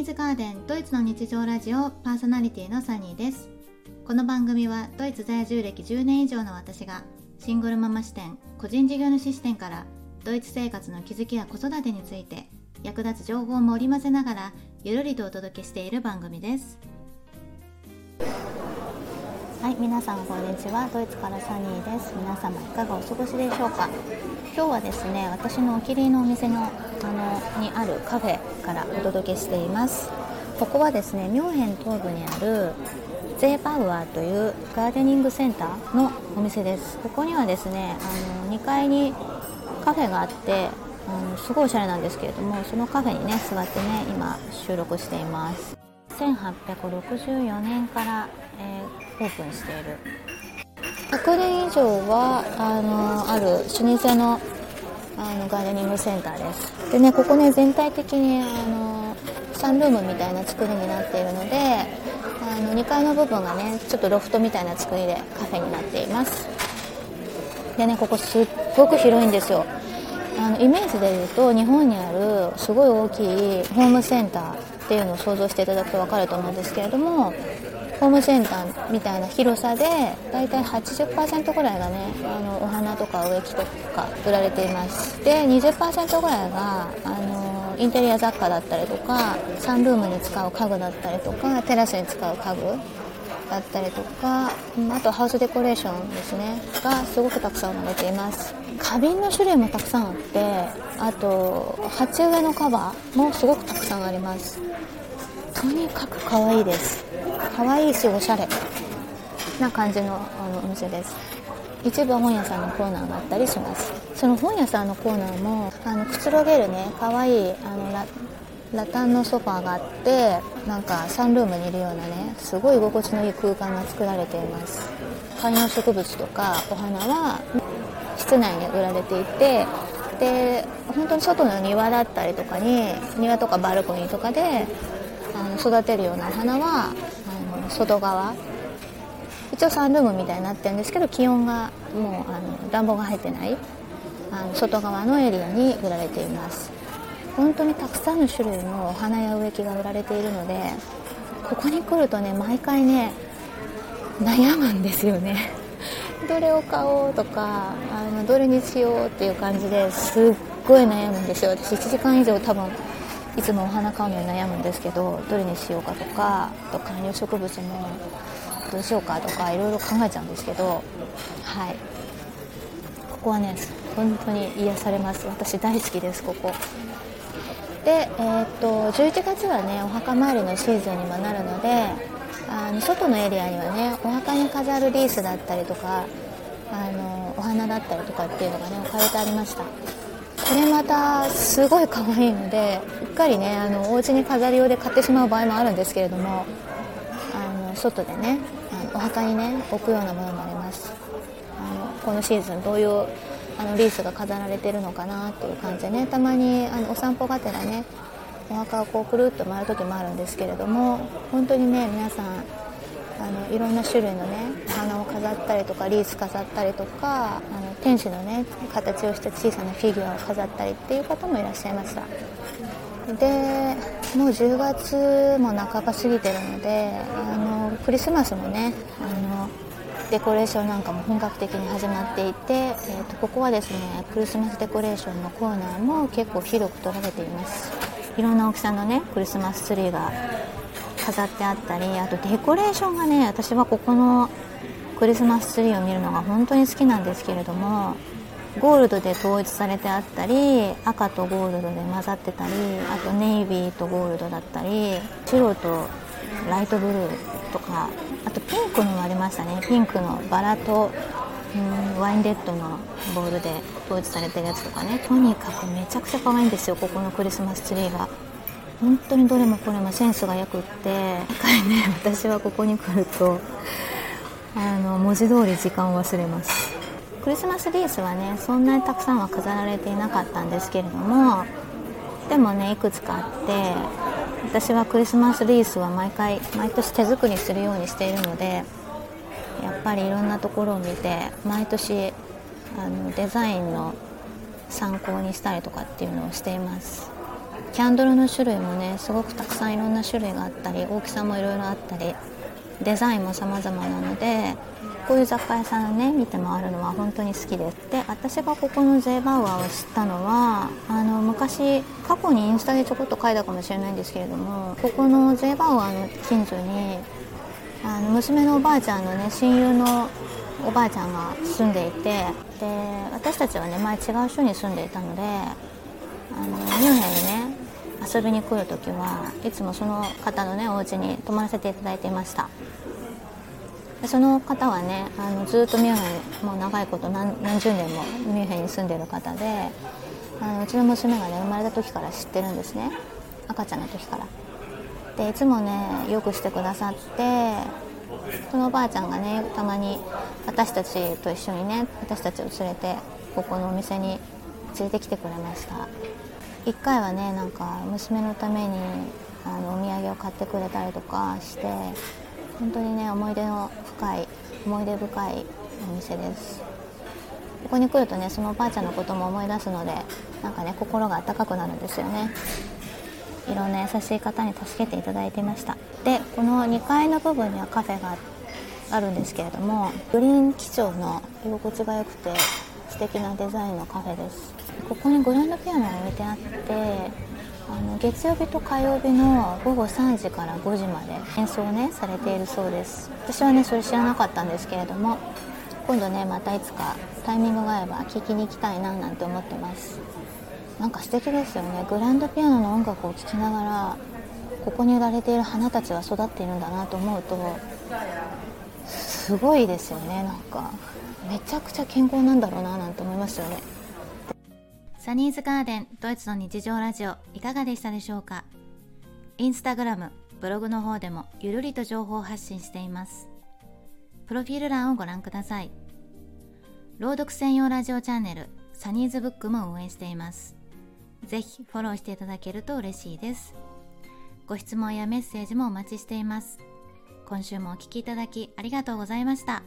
ニーズガーデンドイツの日常ラジオパーソナリティのサニーです。この番組はドイツ在住歴10年以上の私がシングルママ視点個人事業主視点からドイツ生活の気づきや子育てについて役立つ情報を織り交ぜながらゆるりとお届けしている番組です。はい皆さんこんにちは。ドイツからサニーです。皆様いかがお過ごしでしょうか？今日はですね私のお気に入りのお店のあのにあるカフェからお届けしています。ここはですねミュンヘン東部にあるゼーパウアーというガーデニングセンターのお店です。ここにはですねあの2階にカフェがあってうん、すごいおしゃれなんですけれどもそのカフェにね座ってね今収録しています。1864年から、えー、オープンしている。100年以上はあのある老舗のあのガーデニングセンターです。でねここね全体的にあのサンルームみたいな作りになっているのであの2階の部分がねちょっとロフトみたいな作りでカフェになっています。でねここすっごく広いんですよ。あのイメージで言うと日本にあるすごい大きいホームセンターっていうのを想像していただくと分かると思うんですけれどもホームセンターみたいな広さでだいたい80%ぐらいがねあのお花とか植木とか売られていますで20%ぐらいがあのインテリア雑貨だったりとかサンルームに使う家具だったりとかテラスに使う家具だったりとかあとハウスデコレーションですねがすごくたくさん売られています。花瓶の種類もたくさんあってあと鉢植えのカバーもすごくたくさんあります。とにかく可愛いです。可愛いしおしゃれ。な感じのあのお店です。一部は本屋さんのコーナーがあったりします。その本屋さんのコーナーもあのくつろげるね可愛いあのララタンのソファーがあってなんかサンルームにいるようなねすごい居心地のいい空間が作られています。観葉植物とかお花は室内に売られていてで本当に外の庭だったりとかに庭とかバルコニーとかであの育てるようなお花はあの外側。一応サンルームみたいになってるんですけど気温がもうあの暖房が入ってない。あの外側のエリアに売られています。本当にたくさんの種類のお花や植木が売られているのでここに来るとね毎回ね悩むんですよね。どれを買おうとかあのどれにしようっていう感じですっごい悩むんですよ。私1時間以上多分いつもお花買うのに悩むんですけどどれにしようかとかあと観葉植物もどうしようかとかいろいろ考えちゃうんですけどはい。ここはね本当に癒されます。私大好きですここ。で、えー、っと11月はねお墓参りのシーズンにもなるのであの外のエリアにはねお墓に飾るリースだったりとかあのお花だったりとかっていうのがね置かれてありました。これまたすごい可愛いのでうっかりねあのお家に飾り用で買ってしまう場合もあるんですけれどもあの外でねあのお墓にね置くようなものもあります。あのこのシーズンどういうあのリースが飾られてるのかなっていう感じでねたまにあのお散歩がてらねお墓をこうくるっと回る時もあるんですけれども本当にね皆さんあのいろんな種類のねお花を飾ったりとかリース飾ったりとかあの天使のね形をした小さなフィギュアを飾ったりっていう方もいらっしゃいましたでもう10月も半ば過ぎてるのであのクリスマスもねあのデコレーションなんかも本格的に始まっていて、えー、とここはですねクリスマスデコレーションのコーナーも結構広く取られています。いろんな大きさのねクリスマスツリーが飾ってあったりあとデコレーションがね私はここのクリスマスツリーを見るのが本当に好きなんですけれどもゴールドで統一されてあったり赤とゴールドで混ざってたりあとネイビーとゴールドだったり白とライトブルーとかあとピンクのもありましたね。ピンクのバラとうんワインレッドのボールで統一されてるやつとかね。とにかくめちゃくちゃ可愛いんですよここのクリスマスツリーが。本当にどれもこれもセンスがよくってやっぱりね私はここに来るとあの文字通り時間を忘れます。クリスマスリースはねそんなにたくさんは飾られていなかったんですけれどもでもねいくつかあって私はクリスマスリースは毎回毎年手作りするようにしているのでやっぱりいろんなところを見て毎年あのデザインの参考にしたりとかっていうのをしています。キャンドルの種類もねすごくたくさんいろんな種類があったり大きさもいろいろあったりデザインも様々なのでこういう雑貨屋さんをね見て回るのは本当に好きです。で私がここのゼーバウアーを知ったのはあの昔過去にインスタでちょこっと書いたかもしれないんですけれどもここのゼーバウアーの近所にあの娘のおばあちゃんのね親友のおばあちゃんが住んでいてで私たちはね前違う署に住んでいたのであのミュンヘンにね遊びに来る時はいつもその方のねお家に泊まらせていただいていました。でその方はねあのずっとミュンヘンもう長いこと何何十年もミュンヘンに住んでる方であのうちの娘がね生まれた時から知ってるんですね。赤ちゃんの時から。でいつもねよくしてくださってそのおばあちゃんがねたまに私たちと一緒にね私たちを連れてここのお店に連れてきてくれました。1回はねなんか娘のためにあのお土産を買ってくれたりとかして本当にね思い出の深い思い出深いお店です。ここに来るとねそのおばあちゃんのことも思い出すのでなんかね心が温かくなるんですよね。いろんな優しい方に助けていただいていました。でこの2階の部分にはカフェがあるんですけれどもグリーン基調の居心地が良くて素敵なデザインのカフェです。ここにグランドピアノが置いてあってあの月曜日と火曜日の午後3時から5時まで演奏ねされているそうです。私はねそれ知らなかったんですけれども今度ねまたいつかタイミングがあれば聴きに行きたいななんて思ってます。なんか素敵ですよね。グランドピアノの音楽を聴きながらここに売られている花たちが育っているんだなと思うとすごいですよねなんか。めちゃくちゃ健康なんだろうななんて思いますよね。サニーズガーデンドイツの日常ラジオいかがでしたでしょうか？インスタグラムブログの方でもゆるりと情報を発信しています。プロフィール欄をご覧ください。朗読専用ラジオチャンネルサニーズブックも運営しています。ぜひフォローしていただけると嬉しいです。ご質問やメッセージもお待ちしています。今週もお聴きいただきありがとうございました。